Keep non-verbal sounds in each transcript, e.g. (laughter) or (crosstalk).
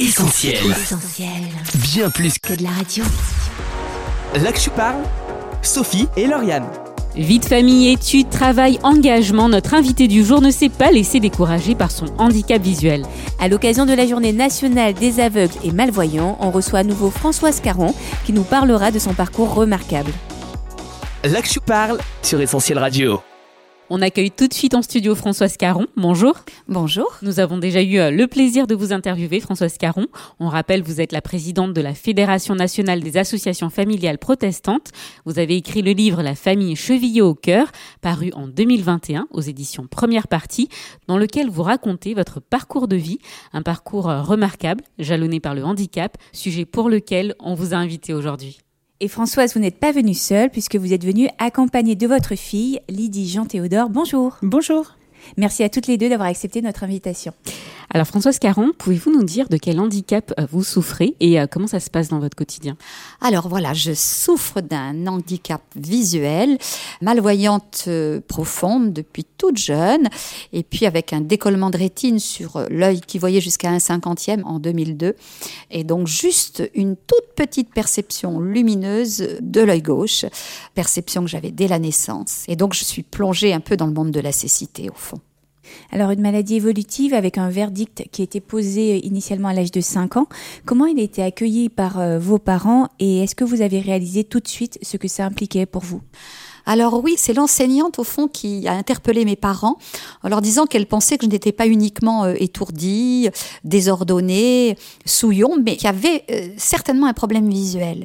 Essentiel. Essentiel. Bien plus Que de la radio. Là que je parle, Sophie et Lauriane. Vie de famille, études, travail, engagement, notre invité du jour ne s'est pas laissé décourager par son handicap visuel. À l'occasion de la journée nationale des aveugles et malvoyants, on reçoit à nouveau Françoise Caron qui nous parlera de son parcours remarquable. Là que je parle sur Essentiel Radio. On accueille tout de suite en studio Françoise Caron. Bonjour. Bonjour. Nous avons déjà eu euh, le plaisir de vous interviewer, Françoise Caron. On rappelle, vous êtes la présidente de la Fédération nationale des associations familiales protestantes. Vous avez écrit le livre La famille chevillée au cœur, paru en 2021 aux éditions Première Partie, dans lequel vous racontez votre parcours de vie, un parcours euh, remarquable, jalonné par le handicap, sujet pour lequel on vous a invité aujourd'hui. Et Françoise, vous n'êtes pas venue seule puisque vous êtes venue accompagnée de votre fille, Lydie Jean-Théodore. Bonjour. Bonjour. Merci à toutes les deux d'avoir accepté notre invitation. Alors Françoise Caron, pouvez-vous nous dire de quel handicap euh, vous souffrez et euh, comment ça se passe dans votre quotidien? Alors voilà, je souffre d'un handicap visuel, malvoyante euh, profonde depuis toute jeune, et puis avec un décollement de rétine sur l'œil qui voyait jusqu'à un cinquantième en 2002, et donc juste une toute petite perception lumineuse de l'œil gauche, perception que j'avais dès la naissance. Et donc je suis plongée un peu dans le monde de la cécité au fond. Alors, une maladie évolutive avec un verdict qui été posé initialement à l'âge de 5 ans. Comment il a été accueilli par euh, vos parents et est-ce que vous avez réalisé tout de suite ce que ça impliquait pour vous? Alors oui, c'est l'enseignante au fond qui a interpellé mes parents en leur disant qu'elle pensait que je n'étais pas uniquement euh, étourdie, désordonnée, souillon, mais qu'il y avait euh, certainement un problème visuel.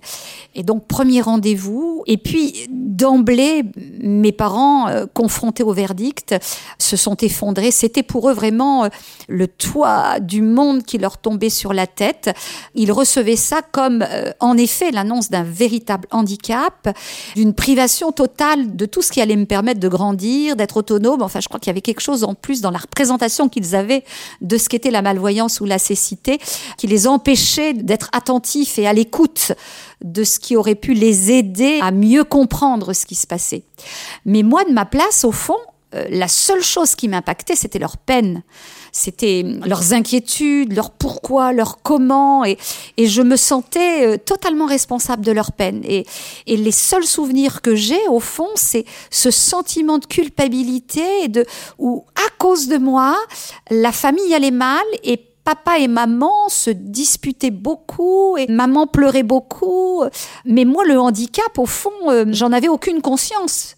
Et donc premier rendez-vous, et puis d'emblée, mes parents, euh, confrontés au verdict, se sont effondrés. C'était pour eux vraiment le toit du monde qui leur tombait sur la tête. Ils recevaient ça comme, en effet, l'annonce d'un véritable handicap, d'une privation totale de tout ce qui allait me permettre de grandir, d'être autonome. Enfin, je crois qu'il y avait quelque chose en plus dans la représentation qu'ils avaient de ce qu'était la malvoyance ou la cécité, qui les empêchait d'être attentifs et à l'écoute de ce qui aurait pu les aider à mieux comprendre ce qui se passait. Mais moi, de ma place, au fond, euh, la seule chose qui m'impactait, c'était leur peine. C'était leurs inquiétudes, leur pourquoi, leur comment, et, je me sentais euh, totalement responsable de leur peine. Et, les seuls souvenirs que j'ai, au fond, c'est ce sentiment de culpabilité de, où, à cause de moi, la famille allait mal et papa et maman se disputaient beaucoup et maman pleurait beaucoup. Mais moi, le handicap, au fond, euh, j'en avais aucune conscience.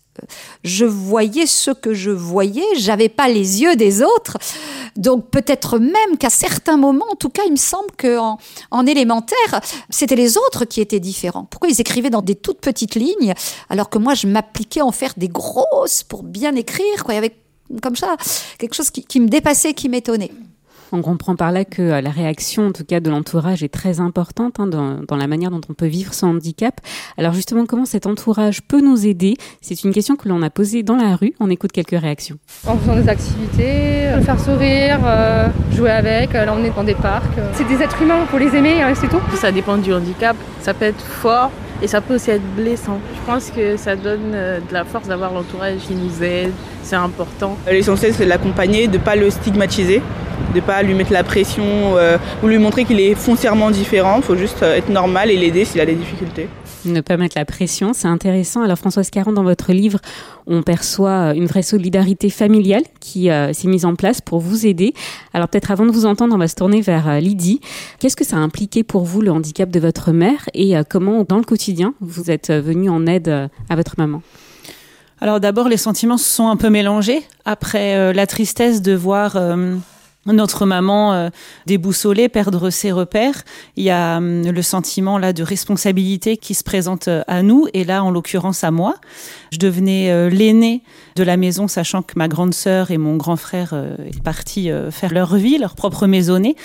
Je voyais ce que je voyais, j'avais pas les yeux des autres. Donc peut-être même qu'à certains moments, en tout cas, il me semble qu'en en élémentaire, c'était les autres qui étaient différents. Pourquoi ils écrivaient dans des toutes petites lignes alors que moi, je m'appliquais à en faire des grosses pour bien écrire. Quoi. Il y avait comme ça quelque chose qui me dépassait, qui m'étonnait. On comprend par là que euh, la réaction, en tout cas de l'entourage, est très importante hein, dans, dans, la manière dont on peut vivre son handicap. Alors justement, comment cet entourage peut nous aider? C'est une question que l'on a posée dans la rue. On écoute quelques réactions. En faisant des activités, le faire sourire, euh, jouer avec, euh, l'emmener dans des parcs. C'est des êtres humains, faut les aimer, hein, c'est tout. Ça dépend du handicap. Ça peut être fort et ça peut aussi être blessant. Je pense que ça donne de la force d'avoir l'entourage qui nous aide. C'est important. L'essentiel, c'est de l'accompagner, de ne pas le stigmatiser de pas lui mettre la pression euh, ou lui montrer qu'il est foncièrement différent. Il faut juste être normal et l'aider s'il a des difficultés. Ne pas mettre la pression, c'est intéressant. Alors Françoise Caron, dans votre livre, on perçoit une vraie solidarité familiale qui euh, s'est mise en place pour vous aider. Alors peut-être avant de vous entendre, on va se tourner vers euh, Lydie. Qu'est-ce que ça a impliqué pour vous le handicap de votre mère et euh, comment dans le quotidien vous êtes venu en aide euh, à votre maman? Alors d'abord, les sentiments se sont un peu mélangés après euh, la tristesse de voir euh, notre maman euh, déboussolée, perdre ses repères. Il y a euh, le sentiment là de responsabilité qui se présente euh, à nous et là en l'occurrence à moi. Je devenais euh, l'aînée de la maison, sachant que ma grande sœur et mon grand frère euh, est partis euh, faire leur vie, leur propre maisonnée.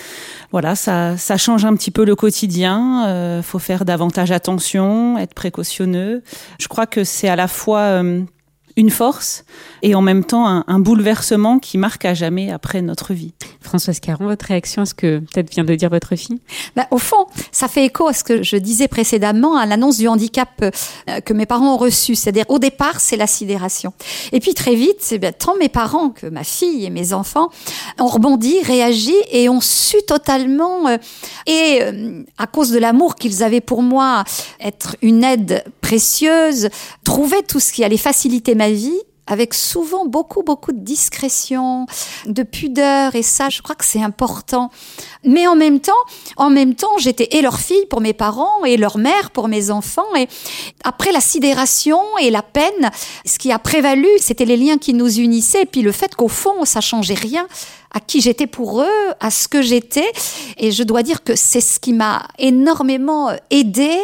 Voilà, ça, ça change un petit peu le quotidien. Faut faire davantage attention, être précautionneux. Je crois que c'est à la fois euh, une force et en même temps un, un, bouleversement qui marque à jamais après notre vie. Françoise Caron, votre réaction à ce que peut-être vient de dire votre fille? Bah, Au fond, ça fait écho à ce que je disais précédemment, à l'annonce du handicap euh, que mes parents ont reçu. C'est-à-dire, au départ, c'est la sidération. Et puis très vite, c'est bien, tant mes parents que ma fille et mes enfants ont rebondi, réagi et ont su totalement, euh, et euh, à cause de l'amour qu'ils avaient pour moi, être une aide précieuse, trouver tout ce qui allait faciliter ma vie avec souvent beaucoup, beaucoup de discrétion, de pudeur, et ça, je crois que c'est important. Mais en même temps, en même temps, j'étais et leur fille pour mes parents et leur mère pour mes enfants. Et après la sidération et la peine, ce qui a prévalu, c'était les liens qui nous unissaient, et puis le fait qu'au fond, ça changeait rien à qui j'étais pour eux, à ce que j'étais. Et je dois dire que c'est ce qui m'a énormément aidé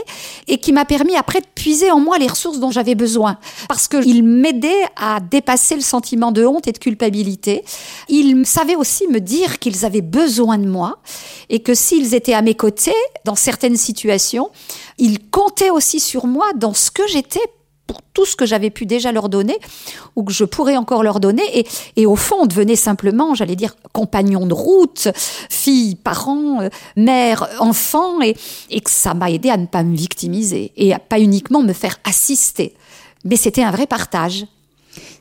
et qui m'a permis après de puiser en moi les ressources dont j'avais besoin. Parce qu'il m'aidait à dépasser le sentiment de honte et de culpabilité. Ils savaient aussi me dire qu'ils avaient besoin de moi et que s'ils étaient à mes côtés dans certaines situations, ils comptaient aussi sur moi dans ce que j'étais pour tout ce que j'avais pu déjà leur donner ou que je pourrais encore leur donner. Et, et au fond, on devenait simplement, j'allais dire, compagnon de route, fille, parent, euh, mère, enfant, et, et que ça m'a aidé à ne pas me victimiser et à pas uniquement me faire assister. Mais c'était un vrai partage.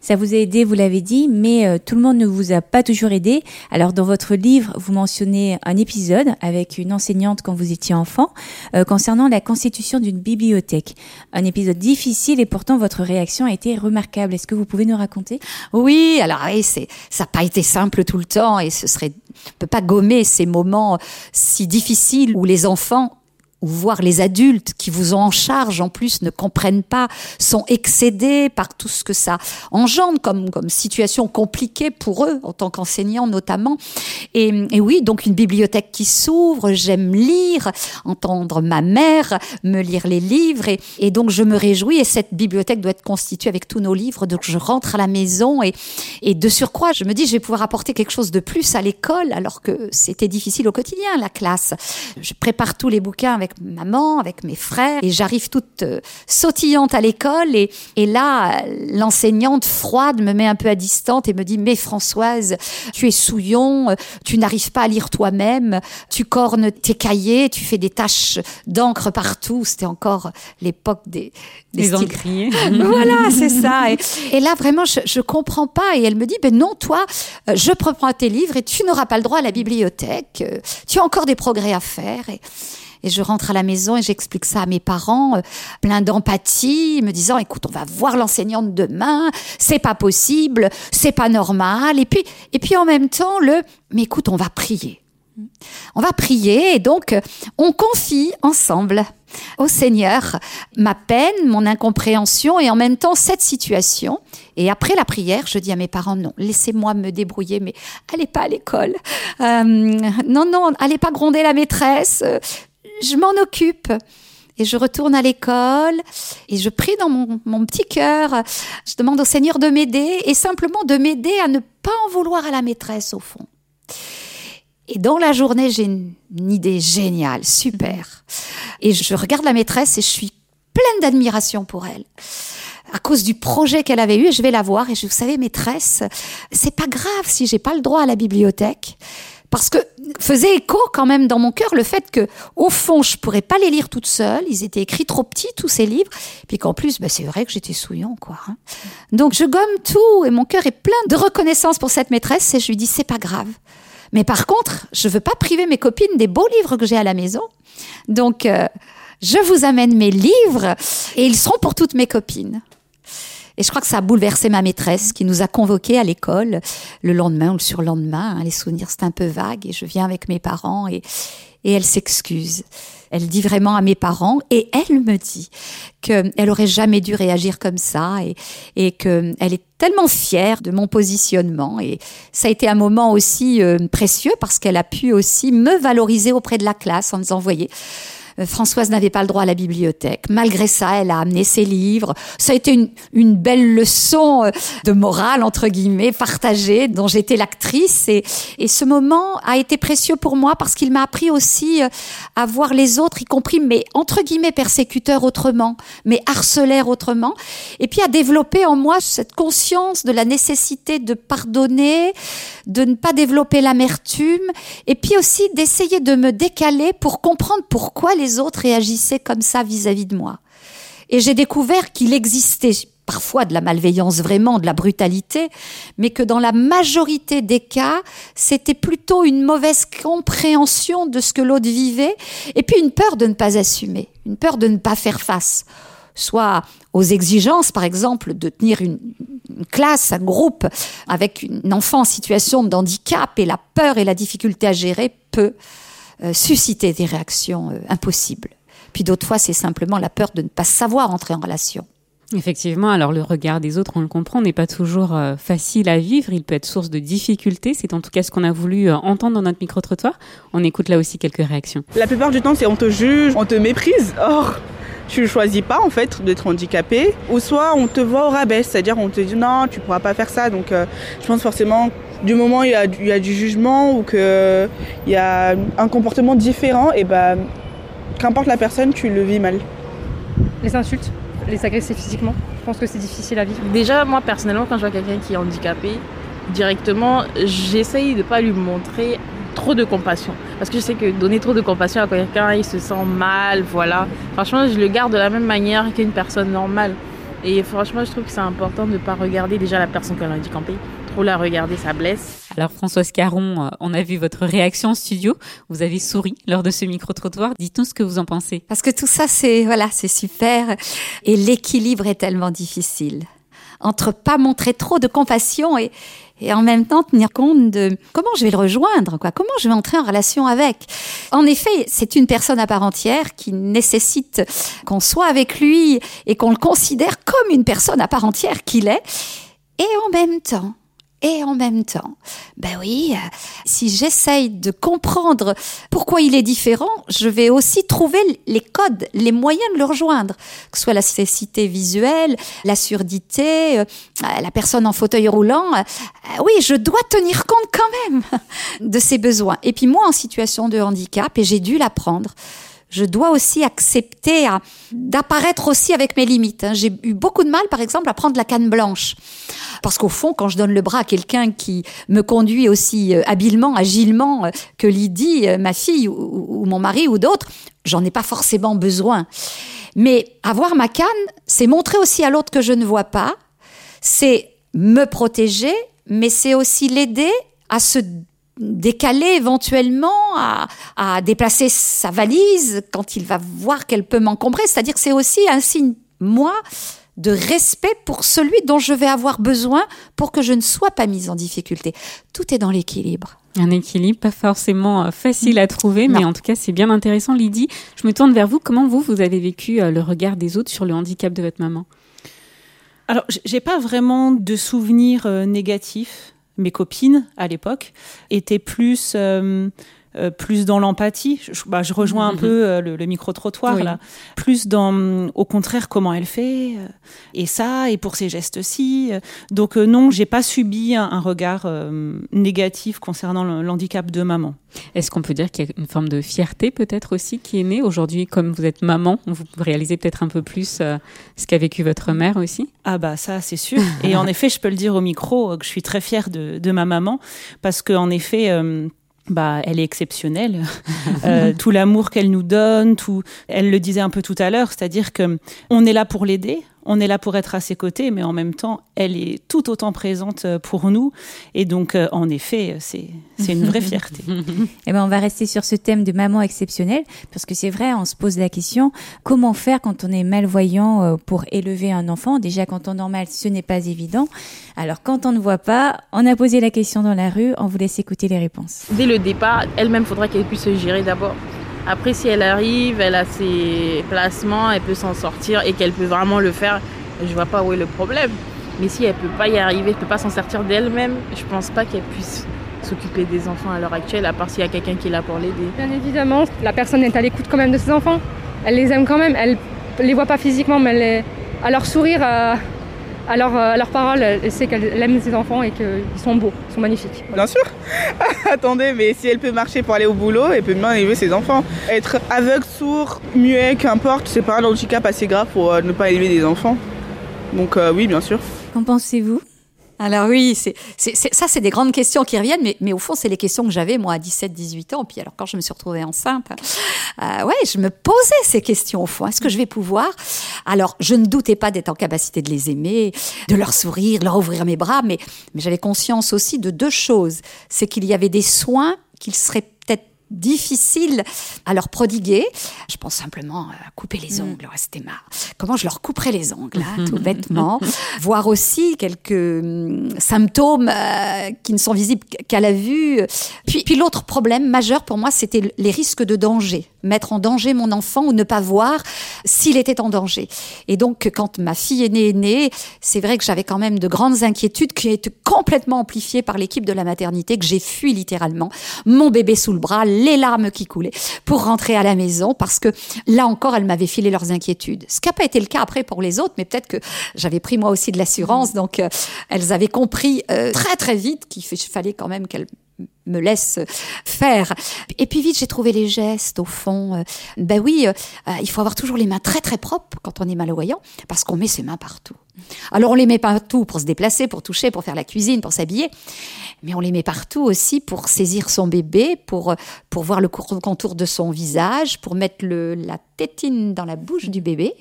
Ça vous a aidé, vous l'avez dit, mais euh, tout le monde ne vous a pas toujours aidé. Alors dans votre livre, vous mentionnez un épisode avec une enseignante quand vous étiez enfant euh, concernant la constitution d'une bibliothèque. Un épisode difficile et pourtant votre réaction a été remarquable. Est-ce que vous pouvez nous raconter? Oui, alors oui, c'est ça n'a pas été simple tout le temps et ce serait on peut pas gommer ces moments si difficiles où les enfants ou voir les adultes qui vous ont en charge en plus ne comprennent pas, sont excédés par tout ce que ça engendre comme, comme situation compliquée pour eux en tant qu'enseignants notamment. Et, et, oui, donc une bibliothèque qui s'ouvre, j'aime lire, entendre ma mère me lire les livres et, et, donc je me réjouis et cette bibliothèque doit être constituée avec tous nos livres. Donc je rentre à la maison et, et de surcroît, je me dis je vais pouvoir apporter quelque chose de plus à l'école alors que c'était difficile au quotidien la classe. Je prépare tous les bouquins avec maman, avec mes frères, et j'arrive toute euh, sautillante à l'école, et, et là, l'enseignante froide me met un peu à distance et me dit, mais Françoise, tu es souillon, tu n'arrives pas à lire toi-même, tu cornes tes cahiers, tu fais des taches d'encre partout. C'était encore l'époque des, des, encriers. (laughs) voilà, c'est ça. Et, et, là, vraiment, je, je comprends pas. Et elle me dit, ben non, toi, euh, je prends tes livres et tu n'auras pas le droit à la bibliothèque. Euh, tu as encore des progrès à faire. Et, et je rentre à la maison et j'explique ça à mes parents, euh, plein d'empathie, me disant écoute, on va voir l'enseignante demain, c'est pas possible, c'est pas normal. Et puis, et puis en même temps, le mais écoute, on va prier. On va prier et donc on confie ensemble au Seigneur ma peine, mon incompréhension et en même temps cette situation. Et après la prière, je dis à mes parents non, laissez-moi me débrouiller, mais allez pas à l'école. Euh, non, non, allez pas gronder la maîtresse je m'en occupe. Et je retourne à l'école et je prie dans mon, mon petit cœur. Je demande au Seigneur de m'aider et simplement de m'aider à ne pas en vouloir à la maîtresse au fond. Et dans la journée, j'ai une, idée géniale, super. Et je regarde la maîtresse et je suis pleine d'admiration pour elle. À cause du projet qu'elle avait eu, je vais la voir et je vous savez, maîtresse, c'est pas grave si j'ai pas le droit à la bibliothèque parce que faisait écho quand même dans mon cœur le fait que au fond je pourrais pas les lire toute seule ils étaient écrits trop petits tous ces livres. Puis qu'en plus bah, c'est vrai que j'étais souillon quoi hein. donc je gomme tout et mon cœur est plein de reconnaissance pour cette maîtresse et je lui dis c'est pas grave. Mais par contre je veux pas priver mes copines des beaux livres que j'ai à la maison. Donc euh, je vous amène mes livres et ils seront pour toutes mes copines et je crois que ça a bouleversé ma maîtresse qui nous a convoqués à l'école le lendemain ou le surlendemain. Hein, les souvenirs, c'est un peu vague. Et je viens avec mes parents et, et elle s'excuse. Elle dit vraiment à mes parents et elle me dit qu'elle aurait jamais dû réagir comme ça et, et qu'elle est tellement fière de mon positionnement et ça a été un moment aussi euh, précieux parce qu'elle a pu aussi me valoriser auprès de la classe en disant, voyez, Françoise n'avait pas le droit à la bibliothèque. Malgré ça, elle a amené ses livres. Ça a été une, une belle leçon euh, de morale, entre guillemets, partagée, dont j'étais l'actrice. Et, et ce moment a été précieux pour moi parce qu'il m'a appris aussi euh, à voir les autres, y compris mes, entre guillemets, persécuteurs autrement, mais harcelaires autrement. Et puis à développer en moi cette conscience de la nécessité de pardonner, de ne pas développer l'amertume, et puis aussi d'essayer de me décaler pour comprendre pourquoi les autres réagissaient comme ça vis-à-vis de moi. Et j'ai découvert qu'il existait parfois de la malveillance vraiment, de la brutalité, mais que dans la majorité des cas, c'était plutôt une mauvaise compréhension de ce que l'autre vivait, et puis une peur de ne pas assumer, une peur de ne pas faire face soit aux exigences, par exemple, de tenir une, une, classe, un groupe avec une enfant en situation de handicap et la peur et la difficulté à gérer peut susciter des réactions euh, impossibles. Puis d'autres fois, c'est simplement la peur de ne pas savoir entrer en relation. Effectivement, alors le regard des autres, on le comprend, n'est pas toujours euh, facile à vivre. Il peut être source de difficultés. C'est en tout cas ce qu'on a voulu euh, entendre dans notre micro-trottoir. On écoute là aussi quelques réactions. La plupart du temps, c'est on te juge, on te méprise. Or, tu ne choisis pas en fait d'être handicapé. Ou soit on te voit au rabais, c'est-à-dire on te dit non, tu pourras pas faire ça. Donc, euh, je pense forcément du moment où il y a, il y a du jugement ou qu'il y a un comportement différent, et ben, qu'importe la personne, tu le vis mal. Les insultes les agresser physiquement. Je pense que c'est difficile à vivre. Déjà, moi personnellement, quand je vois quelqu'un qui est handicapé, directement, j'essaye de ne pas lui montrer trop de compassion. Parce que je sais que donner trop de compassion à quelqu'un, il se sent mal, voilà. Franchement, je le garde de la même manière qu'une personne normale. Et franchement, je trouve que c'est important de ne pas regarder déjà la personne qui est handicapée. Trop la regarder, ça blesse. Alors Françoise Caron, euh, on a vu votre réaction en studio. Vous avez souri lors de ce micro-trottoir. Dites-nous ce que vous en pensez. Parce que tout ça, c'est voilà, c'est super. Et l'équilibre est tellement difficile entre pas montrer trop de compassion et, et en même temps tenir compte de comment je vais le rejoindre, quoi, comment je vais entrer en relation avec. En effet, c'est une personne à part entière qui nécessite qu'on soit avec lui et qu'on le considère comme une personne à part entière qu'il est. Et en même temps, et en même temps, ben oui, euh, si j'essaye de comprendre pourquoi il est différent, je vais aussi trouver les codes, les moyens de le rejoindre, que ce soit la cécité visuelle, la surdité, euh, la personne en fauteuil roulant. Euh, oui, je dois tenir compte quand même (laughs) de ses besoins. Et puis moi, en situation de handicap, et j'ai dû l'apprendre, je dois aussi accepter d'apparaître aussi avec mes limites. hein. J'ai eu beaucoup de mal, par exemple, à prendre la canne blanche. Parce qu'au fond, quand je donne le bras à quelqu'un qui me conduit aussi euh, habilement, agilement euh, que Lydie, euh, ma fille, ou, ou mon mari, ou d'autres, j'en ai pas forcément besoin. Mais avoir ma canne, c'est montrer aussi à l'autre que je ne vois pas, c'est me protéger, mais c'est aussi l'aider à se décaler éventuellement, à, à, déplacer sa valise quand il va voir qu'elle peut m'encombrer. C'est-à-dire que c'est aussi un signe, moi, de respect pour celui dont je vais avoir besoin pour que je ne sois pas mise en difficulté. Tout est dans l'équilibre. Un équilibre pas forcément facile à trouver, non. mais en tout cas c'est bien intéressant. Lydie, je me tourne vers vous. Comment vous, vous avez vécu le regard des autres sur le handicap de votre maman? Alors, j'ai pas vraiment de souvenirs euh, négatifs mes copines à l'époque étaient plus euh, plus dans l'empathie. Je, bah, je, rejoins un Mhm. mmh. peu euh, le, le micro-trottoir Oui. là. Plus dans, au contraire, comment elle fait, euh, et ça, et pour ces gestes-ci. Donc non, j'ai pas subi un, un regard négatif concernant le- l'handicap de maman. Est-ce qu'on peut dire qu'il y a une forme de fierté peut-être aussi qui est née aujourd'hui, comme vous êtes maman, vous réalisez peut-être un peu plus ce qu'a vécu votre mère aussi? Ah bah ça c'est sûr. Et en (laughs) effet, je peux le dire au micro que je suis très fière de, de ma maman parce que en effet. Euh, bah, elle est exceptionnelle. (laughs) euh, tout l'amour qu'elle nous donne, tout. Elle le disait un peu tout à l'heure, c'est-à-dire que on est là pour l'aider, on est là pour être à ses côtés, mais en même temps, elle est tout autant présente euh, pour nous. Et donc, euh, en effet, c'est c'est une vraie (laughs) fierté. Eh ben, on va rester sur ce thème de maman exceptionnelle, parce que c'est vrai, on se pose la question comment faire quand on est malvoyant euh, pour élever un enfant? Déjà, quand on est normal, ce n'est pas évident. Alors, quand on ne voit pas, on a posé la question dans la rue, on vous laisse écouter les réponses. Dès le départ, elle-même faudra qu'elle puisse se gérer d'abord. Après, si elle arrive, elle a ses placements, elle peut s'en sortir et qu'elle peut vraiment le faire, je vois pas où est le problème. Mais si elle peut pas y arriver, elle peut pas s'en sortir d'elle-même, je pense pas qu'elle puisse s'occuper des enfants à l'heure actuelle, à part s'il y a quelqu'un qui est là pour l'aider. Bien évidemment, la personne est à l'écoute quand même de ses enfants. Elle les aime quand même. Elle les voit pas physiquement, mais elle les... à leur sourire, à, à leur, à leur parole, elle sait qu'elle aime ses enfants et qu'ils sont beaux, ils sont magnifiques. Bien sûr. (laughs) Attendez, mais si elle peut marcher pour aller au boulot, elle peut bien élever ses enfants. Être aveugle, sourd, muet, qu'importe, c'est pas un handicap assez grave pour euh, ne pas élever des enfants. Donc euh, oui, bien sûr. Qu'en pensez-vous? Alors oui, c'est, c'est, c'est- ça, c'est des grandes questions qui reviennent, mais, au fond, c'est les questions que j'avais, moi, à 17, 18 ans. Puis alors, quand je me suis retrouvée enceinte, euh, ouais, je me posais ces questions, au fond. Est-ce que je vais pouvoir? Alors, je ne doutais pas d'être en capacité de les aimer, de leur sourire, de leur ouvrir mes bras, mais, mais j'avais conscience aussi de deux choses. C'est qu'il y avait des soins qu'il serait peut-être difficile à leur prodiguer. Je pense simplement à couper les ongles. Ouais, C'était. Comment je leur couperais les ongles, hein, tout (laughs) bêtement. Voir aussi quelques hum, symptômes euh, qui ne sont visibles qu'à la vue. Puis, puis l'autre problème majeur pour moi, c'était les risques de danger. Mettre en danger mon enfant ou ne pas voir s'il était en danger. Et donc, quand ma fille aînée est née, c'est vrai que j'avais quand même de grandes inquiétudes qui étaient complètement amplifiées par l'équipe de la maternité, que j'ai fui littéralement, mon bébé sous le bras, les larmes qui coulaient, pour rentrer à la maison, parce que là encore, elles m'avaient filé leurs inquiétudes. Ce qui n'a pas été le cas après pour les autres, mais peut-être que j'avais pris moi aussi de l'assurance, donc euh, elles avaient compris euh, très très vite qu'il fa- fallait quand même qu'elles me laissent faire. Et puis vite, j'ai trouvé les gestes au fond. Euh, ben oui, euh, euh, il faut avoir toujours les mains très très propres quand on est malvoyant, parce qu'on met ses mains partout. Alors on les met partout pour se déplacer, pour toucher, pour faire la cuisine, pour s'habiller, mais on les met partout aussi pour saisir son bébé, pour, pour voir le contour de son visage, pour mettre le, la tétine dans la bouche du bébé.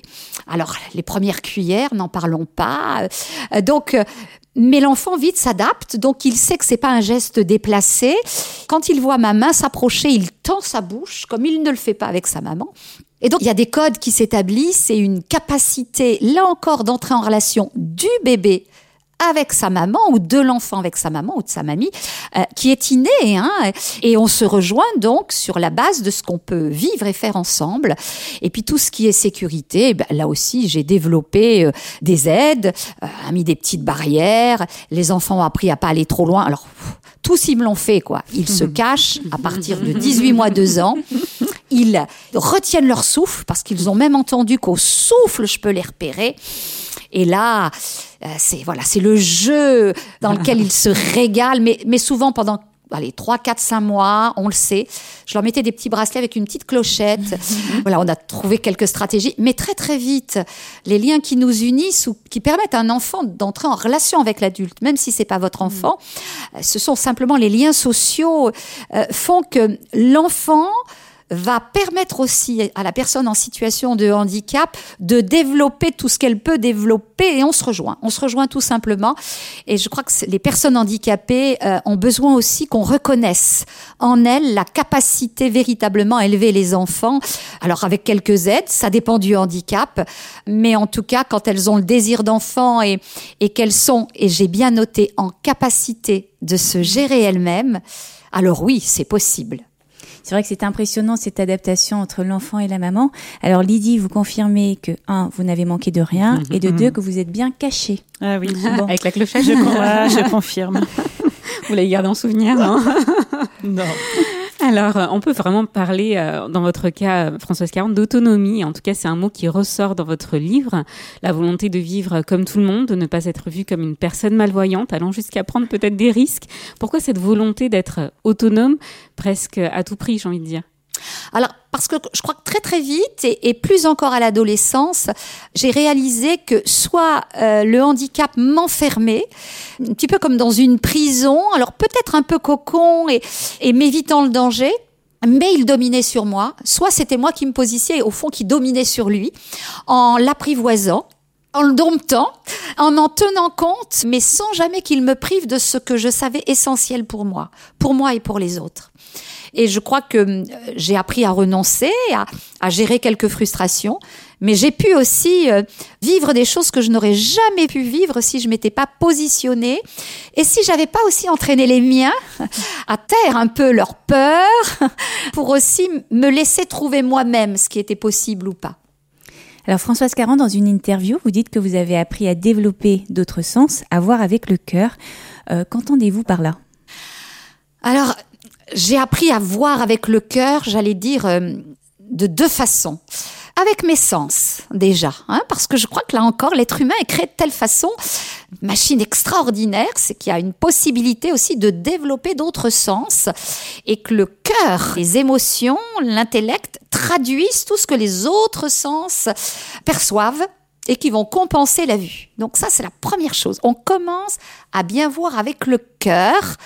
Alors les premières cuillères, n'en parlons pas. Donc mais l'enfant vite s'adapte, donc il sait que c'est pas un geste déplacé. Quand il voit ma main s'approcher, il tend sa bouche, comme il ne le fait pas avec sa maman. Et donc il y a des codes qui s'établissent et une capacité, là encore, d'entrer en relation du bébé avec sa maman ou de l'enfant avec sa maman ou de sa mamie, euh, qui est innée. Hein, et on se rejoint donc sur la base de ce qu'on peut vivre et faire ensemble. Et puis tout ce qui est sécurité, ben, là aussi j'ai développé euh, des aides, euh, mis des petites barrières. Les enfants ont appris à pas aller trop loin. Alors tous ils me l'ont fait quoi. Ils se cachent à partir de 18 mois, 2 ans. Ils retiennent leur souffle parce qu'ils ont même entendu qu'au souffle je peux les repérer. Et là, euh, c'est voilà, c'est le jeu dans lequel ils se régalent, mais, mais souvent pendant allez, 3, 4, 5 mois, on le sait. Je leur mettais des petits bracelets avec une petite clochette. (laughs) voilà, on a trouvé quelques stratégies, mais très très vite, les liens qui nous unissent ou qui permettent à un enfant d'entrer en relation avec l'adulte, même si c'est pas votre enfant, euh, ce sont simplement les liens sociaux euh, font que l'enfant va permettre aussi à la personne en situation de handicap de développer tout ce qu'elle peut développer et on se rejoint. On se rejoint tout simplement. Et je crois que les personnes handicapées euh, ont besoin aussi qu'on reconnaisse en elles la capacité véritablement à élever les enfants. Alors avec quelques aides, ça dépend du handicap, mais en tout cas quand elles ont le désir d'enfant et, et qu'elles sont, et j'ai bien noté, en capacité de se gérer elles-mêmes, alors oui, c'est possible. C'est vrai que c'est impressionnant cette adaptation entre l'enfant et la maman. Alors Lydie, vous confirmez que un, vous n'avez manqué de rien, et de deux, que vous êtes bien caché. Ah oui, (laughs) Bon. Avec la clochette, je, ah, (laughs) je confirme. vous l'avez gardé en souvenir, non Non. Alors, euh, on peut vraiment parler, euh, dans votre cas, Françoise Caron, d'autonomie. En tout cas, c'est un mot qui ressort dans votre livre. La volonté de vivre comme tout le monde, de ne pas être vue comme une personne malvoyante, allant jusqu'à prendre peut-être des risques. Pourquoi cette volonté d'être autonome, presque à tout prix, j'ai envie de dire? Alors, parce que je crois que très très vite, et, et plus encore à l'adolescence, j'ai réalisé que soit euh, le handicap m'enfermait, un petit peu comme dans une prison, alors peut-être un peu cocon et, et m'évitant le danger, mais il dominait sur moi, soit c'était moi qui me positionnais, au fond qui dominait sur lui, en l'apprivoisant, en le domptant, en en tenant compte, mais sans jamais qu'il me prive de ce que je savais essentiel pour moi, pour moi et pour les autres. Et je crois que euh, j'ai appris à renoncer, à, à gérer quelques frustrations, mais j'ai pu aussi euh, vivre des choses que je n'aurais jamais pu vivre si je m'étais pas positionnée et si j'avais pas aussi entraîné les miens (laughs) à taire un peu leur peur (laughs) pour aussi me laisser trouver moi-même ce qui était possible ou pas. Alors Françoise Caron, dans une interview, vous dites que vous avez appris à développer d'autres sens, à voir avec le cœur. Euh, Qu'entendez-vous par là? Alors, j'ai appris à voir avec le cœur, j'allais dire, euh, de deux façons. Avec mes sens, déjà, hein, parce que je crois que là encore, l'être humain est créé de telle façon, machine extraordinaire, c'est qu'il y a une possibilité aussi de développer d'autres sens, et que le cœur, les émotions, l'intellect traduisent tout ce que les autres sens perçoivent et qui vont compenser la vue. Donc ça, c'est la première chose. On commence à bien voir avec le cœur,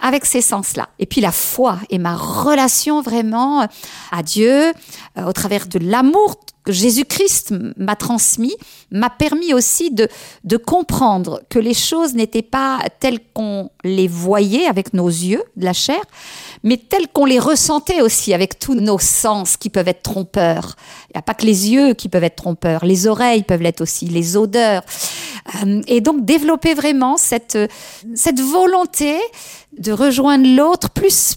avec ces sens-là. Et puis la foi et ma relation vraiment à Dieu, euh, au travers de l'amour que Jésus-Christ m'a transmis, m'a permis aussi de, de comprendre que les choses n'étaient pas telles qu'on les voyait avec nos yeux de la chair, mais telles qu'on les ressentait aussi avec tous nos sens qui peuvent être trompeurs. Il n'y a pas que les yeux qui peuvent être trompeurs, les oreilles peuvent l'être aussi, les odeurs. Euh, et donc développer vraiment cette, cette volonté de rejoindre l'autre plus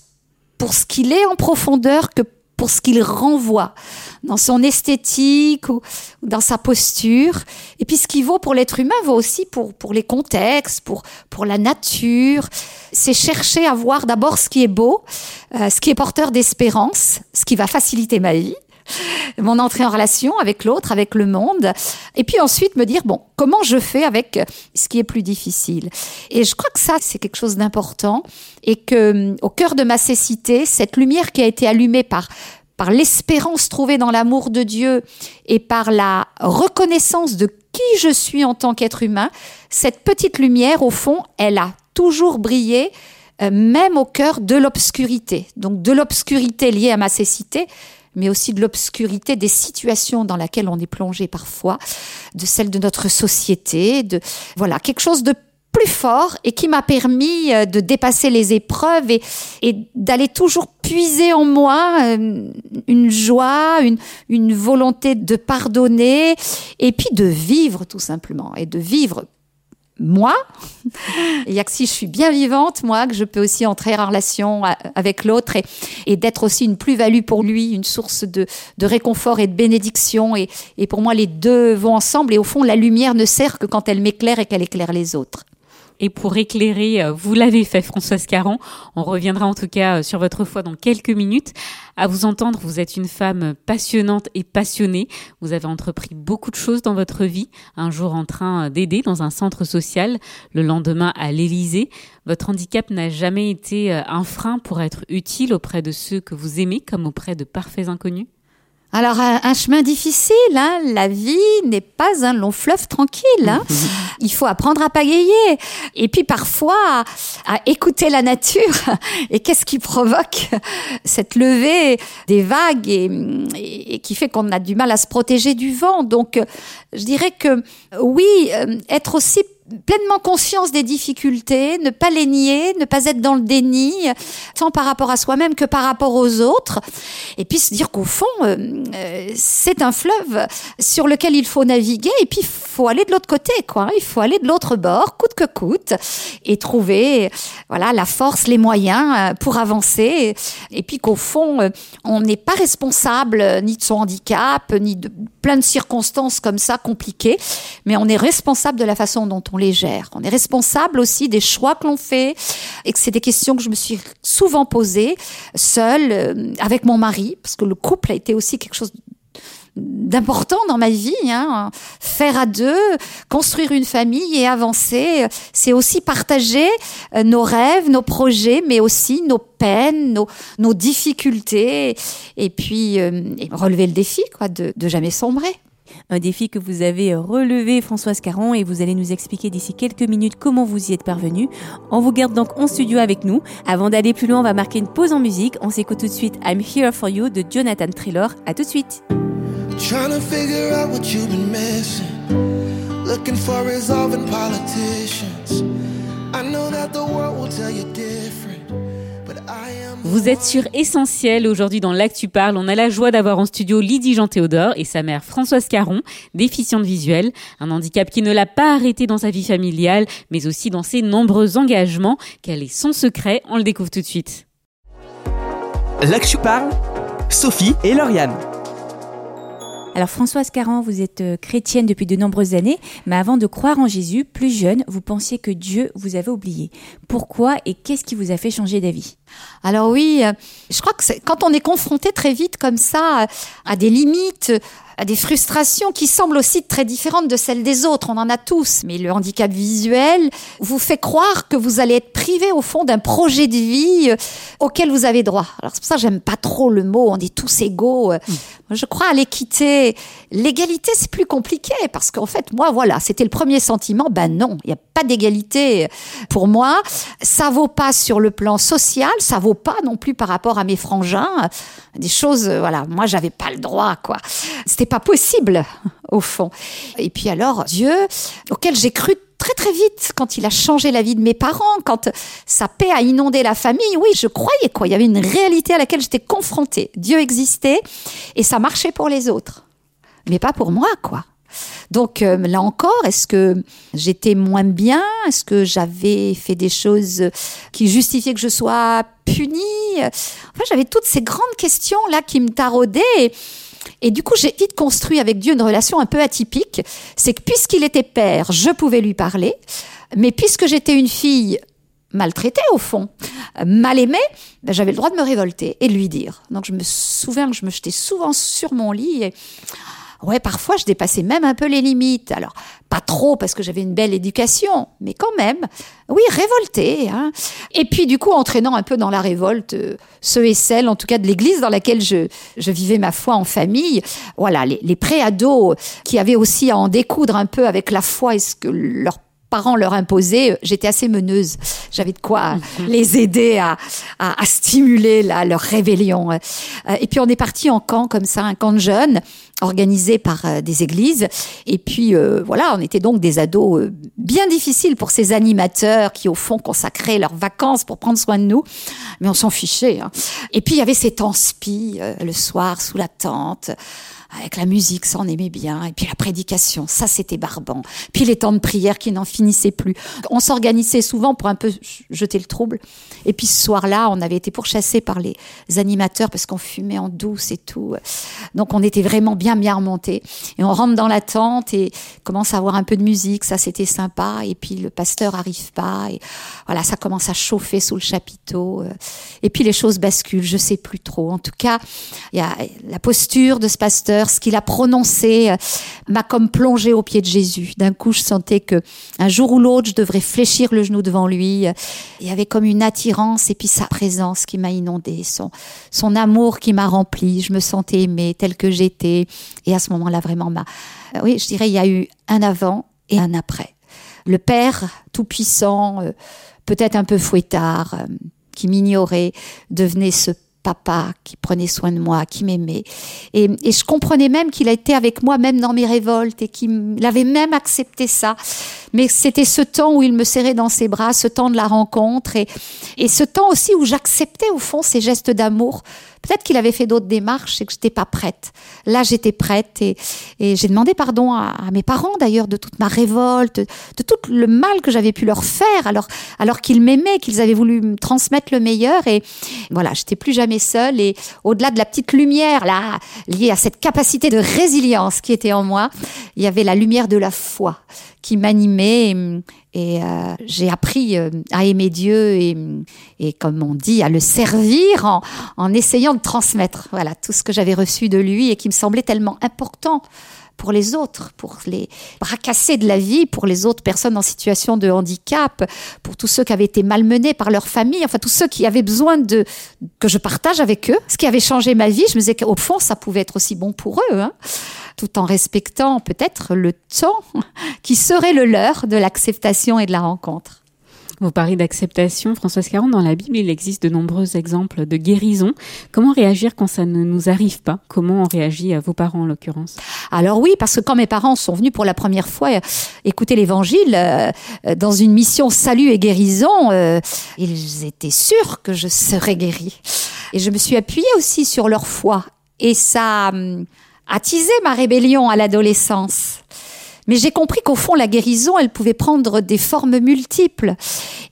pour ce qu'il est en profondeur que pour ce qu'il renvoie dans son esthétique ou, dans sa posture. Et puis ce qui vaut pour l'être humain vaut aussi pour, pour les contextes, pour, pour la nature. C'est chercher à voir d'abord ce qui est beau, euh, ce qui est porteur d'espérance, ce qui va faciliter ma vie (laughs) mon entrée en relation avec l'autre, avec le monde, et puis ensuite me dire, bon, comment je fais avec ce qui est plus difficile. Et je crois que ça, c'est quelque chose d'important, et que au cœur de ma cécité, cette lumière qui a été allumée par par l'espérance trouvée dans l'amour de Dieu et par la reconnaissance de qui je suis en tant qu'être humain, cette petite lumière, au fond, elle a toujours brillé, euh, même au cœur de l'obscurité. Donc de l'obscurité liée à ma cécité, mais aussi de l'obscurité des situations dans lesquelles on est plongé parfois, de celle de notre société, de voilà quelque chose de plus fort et qui m'a permis euh, de dépasser les épreuves et, et d'aller toujours puiser en moi euh, une joie, une, une volonté de pardonner et puis de vivre tout simplement et de vivre moi. Il y a que si je suis bien vivante, moi, que je peux aussi entrer en relation avec l'autre et, d'être aussi une plus-value pour lui, une source de, réconfort et de bénédiction. Et pour moi, les deux vont ensemble. Et au fond, la lumière ne sert que quand elle m'éclaire et qu'elle éclaire les autres. Et pour éclairer, euh, vous l'avez fait, Françoise Caron. On reviendra en tout cas euh, sur votre foi dans quelques minutes. À vous entendre, vous êtes une femme passionnante et passionnée. Vous avez entrepris beaucoup de choses dans votre vie. Un jour en train d'aider dans un centre social, le lendemain à l'Élysée. Votre handicap n'a jamais été euh, un frein pour être utile auprès de ceux que vous aimez comme auprès de parfaits inconnus? Alors un, chemin difficile, hein. la vie n'est pas un long fleuve tranquille. Hein. Il faut apprendre à pagayer et puis parfois à, écouter la nature. Et qu'est-ce qui provoque cette levée des vagues et, et qui fait qu'on a du mal à se protéger du vent? Donc je dirais que oui, euh, être aussi pleinement conscience des difficultés, ne pas les nier, ne pas être dans le déni, tant par rapport à soi-même que par rapport aux autres, et puis se dire qu'au fond, euh, euh, c'est un fleuve sur lequel il faut naviguer, et puis il faut aller de l'autre côté, quoi. Il faut aller de l'autre bord, coûte que coûte, et trouver, voilà, la force, les moyens euh, pour avancer, et puis qu'au fond, on n'est pas responsable ni de son handicap, ni de plein de circonstances comme ça compliquées, mais on est responsable de la façon dont on On est responsable aussi des choix que l'on fait et que c'est des questions que je me suis souvent posées seule euh, avec mon mari parce que le couple a été aussi quelque chose d'important dans ma vie. Hein. Faire à deux, construire une famille et avancer, c'est aussi partager euh, nos rêves, nos projets, mais aussi nos peines, nos, nos difficultés, et puis euh, relever le défi quoi, de, de jamais sombrer. Un défi que vous avez relevé, Françoise Caron, et vous allez nous expliquer d'ici quelques minutes comment vous y êtes parvenu. On vous garde donc en studio avec nous. Avant d'aller plus loin, on va marquer une pause en musique. On s'écoute tout de suite I'm Here For You de Jonathan Traylor. À tout de suite. Vous êtes sur Essentiel aujourd'hui dans l'Actu Parle. On a la joie d'avoir en studio Lydie Jean-Théodore et sa mère Françoise Caron, déficiente visuelle, un handicap qui ne l'a pas arrêté dans sa vie familiale, mais aussi dans ses nombreux engagements. Quel est son secret? On le découvre tout de suite. L'Actu Parle, Sophie et Lauriane. Alors Françoise Caron, vous êtes euh, chrétienne depuis de nombreuses années, mais avant de croire en Jésus, plus jeune, vous pensiez que Dieu vous avait oublié. Pourquoi et qu'est-ce qui vous a fait changer d'avis? Alors oui, euh, je crois que quand on est confronté très vite comme ça à des limites, à des frustrations qui semblent aussi très différentes de celles des autres. On en a tous, mais le handicap visuel vous fait croire que vous allez être privé au fond d'un projet de vie euh, auquel vous avez droit. Alors c'est pour ça que j'aime pas trop le mot on est tous égaux. Euh. Hmm. Je crois à l'équité. L'égalité, c'est plus compliqué parce qu'en fait, moi, voilà, c'était le premier sentiment. Ben non, il n'y a pas d'égalité pour moi. Ça vaut pas sur le plan social, ça vaut pas non plus par rapport à mes frangins. Des choses, euh, voilà, moi, j'avais pas le droit, quoi. C'était pas possible, au fond. Et puis alors, Dieu, auquel j'ai cru très très vite quand il a changé la vie de mes parents, quand sa paix a inondé la famille. Oui, je croyais quoi. Il y avait une réalité à laquelle j'étais confrontée. Dieu existait et ça marchait pour les autres, mais pas pour moi, quoi. Donc euh, là encore, est-ce que j'étais moins bien? Est-ce que j'avais fait des choses qui justifiaient que je sois punie? Enfin, j'avais toutes ces grandes questions là qui me taraudaient. Et du coup, j'ai vite construit avec Dieu une relation un peu atypique. C'est que puisqu'il était père, je pouvais lui parler. Mais puisque j'étais une fille maltraitée au fond, mal aimée, ben, j'avais le droit de me révolter et de lui dire. Donc je me souviens que je me jetais souvent sur mon lit et Ouais, parfois je dépassais même un peu les limites. Alors, pas trop parce que j'avais une belle éducation, mais quand même, oui, révolté. Hein. Et puis du coup, entraînant un peu dans la révolte euh, ceux et celles, en tout cas de l'église dans laquelle je, je vivais ma foi en famille. Voilà, les, les préados qui avaient aussi à en découdre un peu avec la foi et ce que leur parents leur imposaient, j'étais assez meneuse. J'avais de quoi les aider à, à, à stimuler là, leur rébellion. Euh, et puis on est parti en camp comme ça, un camp de jeunes organisé par euh, des églises. Et puis euh, voilà, on était donc des ados bien difficiles pour ces animateurs qui au fond consacraient leurs vacances pour prendre soin de nous, mais on s'en fichait. Hein. Et puis il y avait ces temps spi le soir sous la tente avec la musique, ça on aimait bien, et puis la prédication, ça c'était barbant. Puis les temps de prière qui n'en finissaient plus. On s'organisait souvent pour un peu jeter le trouble. Et puis ce soir-là, on avait été pourchassés par les animateurs parce qu'on fumait en douce et tout. Donc on était vraiment bien bien remontés. Et on rentre dans la tente et commence à avoir un peu de musique, ça c'était sympa. Et puis le pasteur arrive pas et voilà, ça commence à chauffer sous le chapiteau. Et puis les choses basculent, je sais plus trop. En tout cas, il y a la posture de ce pasteur ce qu'il a prononcé euh, m'a comme plongé au pied de Jésus. D'un coup, je sentais que un jour ou l'autre, je devrais fléchir le genou devant lui. Il y avait comme une attirance et puis sa présence qui m'a inondée, son, amour qui m'a rempli. Je me sentais aimée telle que j'étais. Et à ce moment-là, vraiment, euh, oui, je dirais, il y a eu un avant et un après. Le Père tout-puissant, euh, peut-être un peu fouettard, qui m'ignorait, devenait ce papa qui prenait soin de moi, qui m'aimait. Et, je comprenais même qu'il a été avec moi même dans mes révoltes et qu'il avait même accepté ça. Mais c'était ce temps où il me serrait dans ses bras, ce temps de la rencontre et, et ce temps aussi où j'acceptais au fond ces gestes d'amour Peut-être qu'il avait fait d'autres démarches et que j'étais pas prête. Là, j'étais prête et, et j'ai demandé pardon à, mes parents d'ailleurs de toute ma révolte, de tout le mal que j'avais pu leur faire alors, alors qu'ils m'aimaient, qu'ils avaient voulu me transmettre le meilleur et voilà, j'étais plus jamais seule et au-delà de la petite lumière là, liée à cette capacité de résilience qui était en moi, il y avait la lumière de la foi qui m'animait et, euh, j'ai appris euh, à aimer Dieu et, et, comme on dit, à le servir en, en essayant de transmettre voilà tout ce que j'avais reçu de lui et qui me semblait tellement important pour les autres, pour les bras cassés de la vie, pour les autres personnes en situation de handicap, pour tous ceux qui avaient été malmenés par leur famille, enfin tous ceux qui avaient besoin de que je partage avec eux. Ce qui avait changé ma vie, je me disais qu'au fond, ça pouvait être aussi bon pour eux. Hein tout en respectant peut-être le temps qui serait le leur de l'acceptation et de la rencontre. Vous parlez d'acceptation, Françoise Caron, dans la Bible, il existe de nombreux exemples de guérison. Comment réagir quand ça ne nous arrive pas? Comment on réagit à vos parents en l'occurrence? Alors oui, parce que quand mes parents sont venus pour la première fois euh, écouter l'évangile euh, dans une mission salut et guérison, euh, ils étaient sûrs que je serais guérie. Et je me suis appuyée aussi sur leur foi. Et ça hum, ma rébellion à l'adolescence. Mais j'ai compris qu'au fond, la guérison, elle pouvait prendre des formes multiples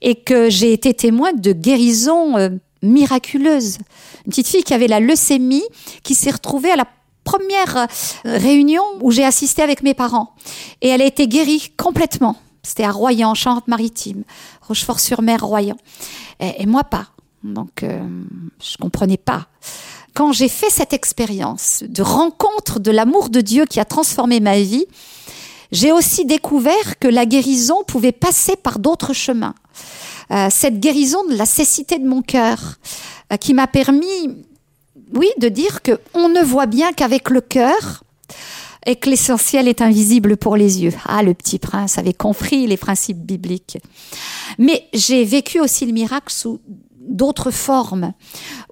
et que j'ai été témoin de guérisons euh, miraculeuses. Une petite fille qui avait la leucémie, qui s'est retrouvée à la première euh, réunion où j'ai assisté avec mes parents. Et elle a été guérie complètement. C'était à Royan, Charente-Maritime, Rochefort-sur-Mer, Royan. Et, moi pas. Donc, euh, je comprenais pas. Quand j'ai fait cette expérience de rencontre de l'amour de Dieu qui a transformé ma vie, j'ai aussi découvert que la guérison pouvait passer par d'autres chemins. Euh, cette guérison de la cécité de mon cœur, euh, qui m'a permis, oui, de dire que on ne voit bien qu'avec le cœur et que l'essentiel est invisible pour les yeux. Ah, le petit prince avait compris les principes bibliques. Mais j'ai vécu aussi le miracle sous d'autres formes,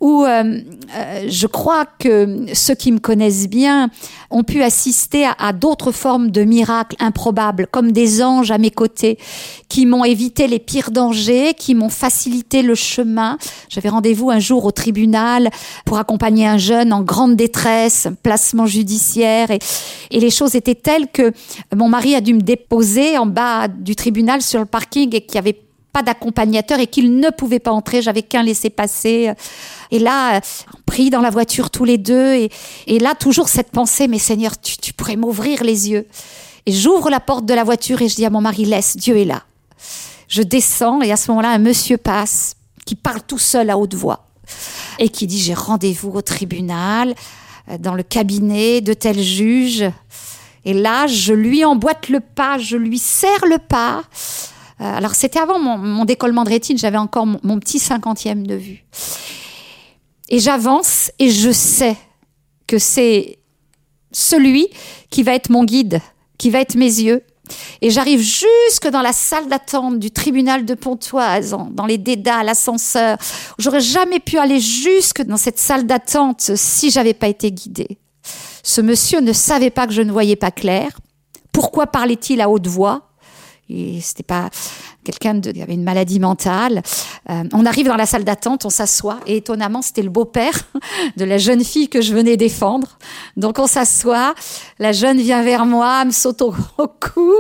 où euh, euh, je crois que ceux qui me connaissent bien ont pu assister à, d'autres formes de miracles improbables, comme des anges à mes côtés, qui m'ont évité les pires dangers, qui m'ont facilité le chemin. J'avais rendez-vous un jour au tribunal pour accompagner un jeune en grande détresse, placement judiciaire, et, et les choses étaient telles que mon mari a dû me déposer en bas du tribunal sur le parking et qu'il y avait pas d'accompagnateur et qu'il ne pouvait pas entrer, j'avais qu'un laissé passer. Et là, pris dans la voiture tous les deux, et, et là, toujours cette pensée, mais Seigneur, tu, tu pourrais m'ouvrir les yeux. Et j'ouvre la porte de la voiture et je dis à mon mari, laisse, Dieu est là. Je descends et à ce moment-là, un monsieur passe qui parle tout seul à haute voix et qui dit, j'ai rendez-vous au tribunal, euh, dans le cabinet de tel juge. Et là, je lui emboîte le pas, je lui serre le pas. Euh, alors, c'était avant mon, décollement de rétine, j'avais encore mon, mon petit cinquantième de vue. Et j'avance et je sais que c'est celui qui va être mon guide, qui va être mes yeux. Et j'arrive jusque dans la salle d'attente du tribunal de Pontoise, dans les dédales, l'ascenseur. J'aurais jamais pu aller jusque dans cette salle d'attente si j'avais pas été guidée. Ce monsieur ne savait pas que je ne voyais pas clair. Pourquoi parlait-il à haute voix? Et c'était pas quelqu'un de- qui avait une maladie mentale. Euh, on arrive dans la salle d'attente, on s'assoit, et étonnamment, c'était le beau-père (laughs) de la jeune fille que je venais défendre. Donc on s'assoit, la jeune vient vers moi, me saute au, (laughs) cou.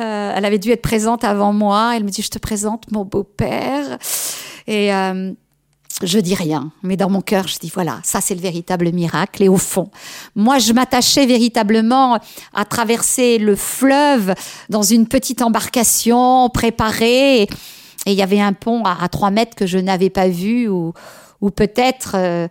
Euh, elle avait dû être présente avant moi. Elle me dit, je te présente mon beau-père. Et euh, je dis rien, mais dans mon cœur, je dis voilà, ça c'est le véritable miracle. Et au fond, moi, je m'attachais véritablement à traverser le fleuve dans une petite embarcation préparée. Et il y avait un pont à, à 3 mètres que je n'avais pas vu, ou, ou peut-être euh,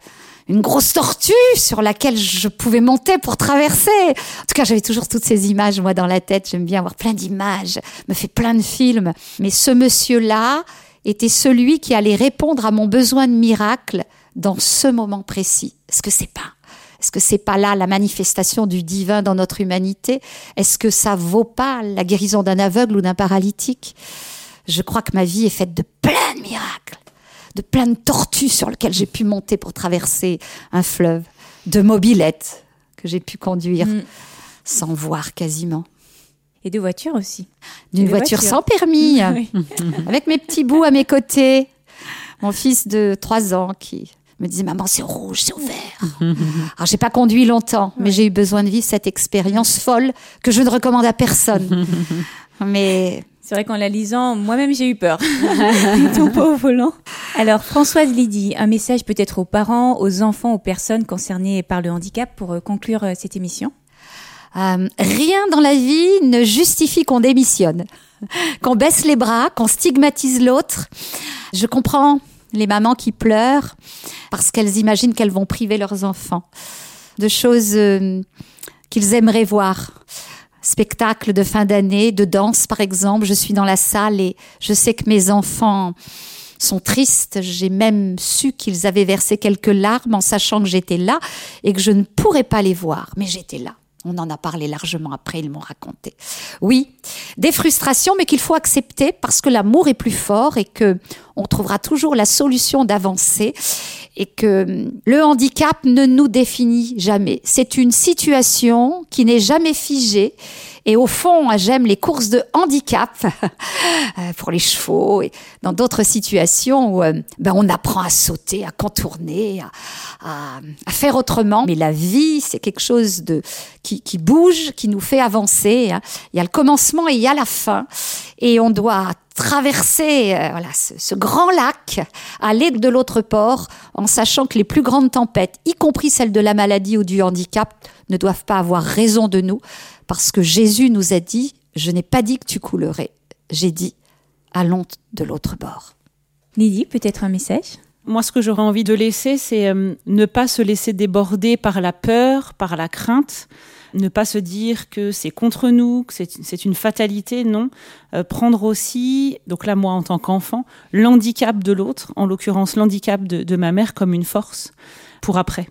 une grosse tortue sur laquelle je pouvais monter pour traverser. En tout cas, j'avais toujours toutes ces images, moi, dans la tête. J'aime bien avoir plein d'images, me fait plein de films. Mais ce monsieur-là était celui qui allait répondre à mon besoin de miracle dans ce moment précis. Est-ce que c'est pas est-ce que c'est pas là la manifestation du divin dans notre humanité? Est-ce que ça vaut pas la guérison d'un aveugle ou d'un paralytique? Je crois que ma vie est faite de plein de miracles, de plein de tortues sur lesquelles j'ai pu monter pour traverser un fleuve, de mobilettes que j'ai pu conduire Mm. sans voir quasiment, Et de voitures aussi. d'une voiture voitures. sans permis, (laughs) Oui. (laughs) avec mes petits bouts à mes côtés, mon fils de 3 ans qui me disait maman c'est rouge, c'est au vert. (laughs) Alors j'ai pas conduit longtemps, mais j'ai eu besoin de vivre cette expérience folle que je ne recommande à personne. mais C'est vrai qu'en la lisant, moi-même j'ai eu peur. Ton pas au volant. Alors Françoise Lydie, un message peut-être aux parents, aux enfants, aux personnes concernées par le handicap pour euh, conclure euh, cette émission? Euh, rien dans la vie ne justifie qu'on démissionne, (laughs) qu'on baisse les bras, qu'on stigmatise l'autre. Je comprends les mamans qui pleurent parce qu'elles imaginent qu'elles vont priver leurs enfants de choses euh, qu'ils aimeraient voir. Spectacle de fin d'année, de danse par exemple. Je suis dans la salle et je sais que mes enfants sont tristes. J'ai même su qu'ils avaient versé quelques larmes en sachant que j'étais là et que je ne pourrais pas les voir. Mais j'étais là. On en a parlé largement après, ils m'ont raconté. Oui, des frustrations, mais qu'il faut accepter parce que l'amour est plus fort et que on trouvera toujours la solution d'avancer et que le handicap ne nous définit jamais. C'est une situation qui n'est jamais figée. Et au fond, j'aime les courses de handicap (laughs) euh, pour les chevaux et dans d'autres situations où euh, ben, on apprend à sauter, à contourner, à faire autrement. Mais la vie, c'est quelque chose de qui, qui bouge, qui nous fait avancer. hein. Il y a le commencement et il y a la fin. Et on doit traverser euh, voilà, ce, ce grand lac, aller de l'autre port, en sachant que les plus grandes tempêtes, y compris celles de la maladie ou du handicap, ne doivent pas avoir raison de nous, parce que Jésus nous a dit, je n'ai pas dit que tu coulerais, j'ai dit, allons de l'autre bord. Lydie, peut-être un message? Moi, ce que j'aurais envie de laisser, c'est euh, ne pas se laisser déborder par la peur, par la crainte, ne pas se dire que c'est contre nous, que c'est une fatalité, non. Euh, prendre aussi, donc là, moi, en tant qu'enfant, l'handicap de l'autre, en l'occurrence l'handicap de, de ma mère, comme une force pour après.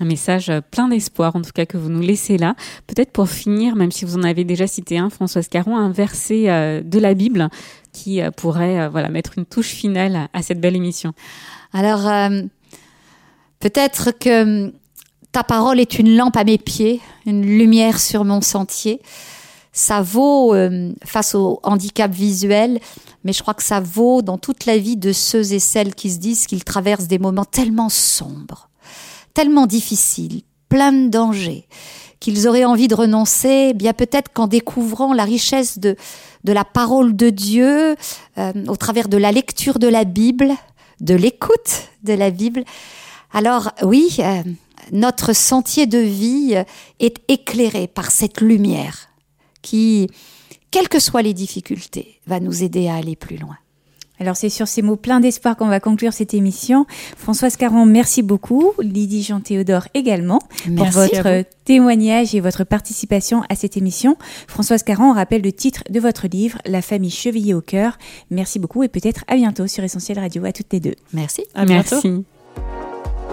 Un message euh, plein d'espoir, en tout cas, que vous nous laissez là. Peut-être pour finir, même si vous en avez déjà cité un, Françoise Caron, un verset de la Bible qui pourrait voilà, mettre une touche finale à cette belle émission. Alors, euh, peut-être que ta parole est une lampe à mes pieds, une lumière sur mon sentier. Ça vaut euh, face au handicap visuel, mais je crois que ça vaut dans toute la vie de ceux et celles qui se disent qu'ils traversent des moments tellement sombres, tellement difficiles, pleins de dangers, qu'ils auraient envie de renoncer, eh bien peut-être qu'en découvrant la richesse de, de la parole de Dieu, euh, au travers de la lecture de la Bible, de l'écoute de la Bible. Alors oui, euh, notre sentier de vie est éclairé par cette lumière qui, quelles que soient les difficultés, va nous aider à aller plus loin. Alors c'est sur ces mots pleins d'espoir qu'on va conclure cette émission. Françoise Caron, merci beaucoup. Lydie Jean-Théodore également pour votre témoignage et votre participation à cette émission. Françoise Caron rappelle le titre de votre livre, La famille chevillée au cœur. Merci beaucoup et peut-être à bientôt sur Essentiel Radio à toutes les deux. Merci. À bientôt. Merci.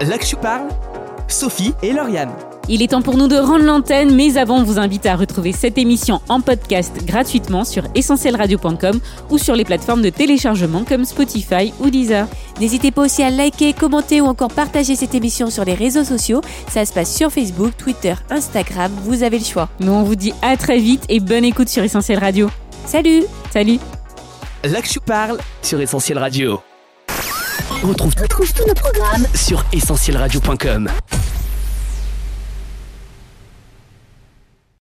Là que je parle, Sophie et Lauriane. Il est temps pour nous de rendre l'antenne, mais avant, on vous invite à retrouver cette émission en podcast gratuitement sur essentielradio.com ou sur les plateformes de téléchargement comme Spotify ou Deezer. N'hésitez pas aussi à liker, commenter ou encore partager cette émission sur les réseaux sociaux. Ça se passe sur Facebook, Twitter, Instagram, vous avez le choix. Nous, on vous dit à très vite et bonne écoute sur Essentiel Radio. Salut Salut Là que je parle sur Essentiel Radio. On retrouve, tous nos programmes sur essentielradio.com.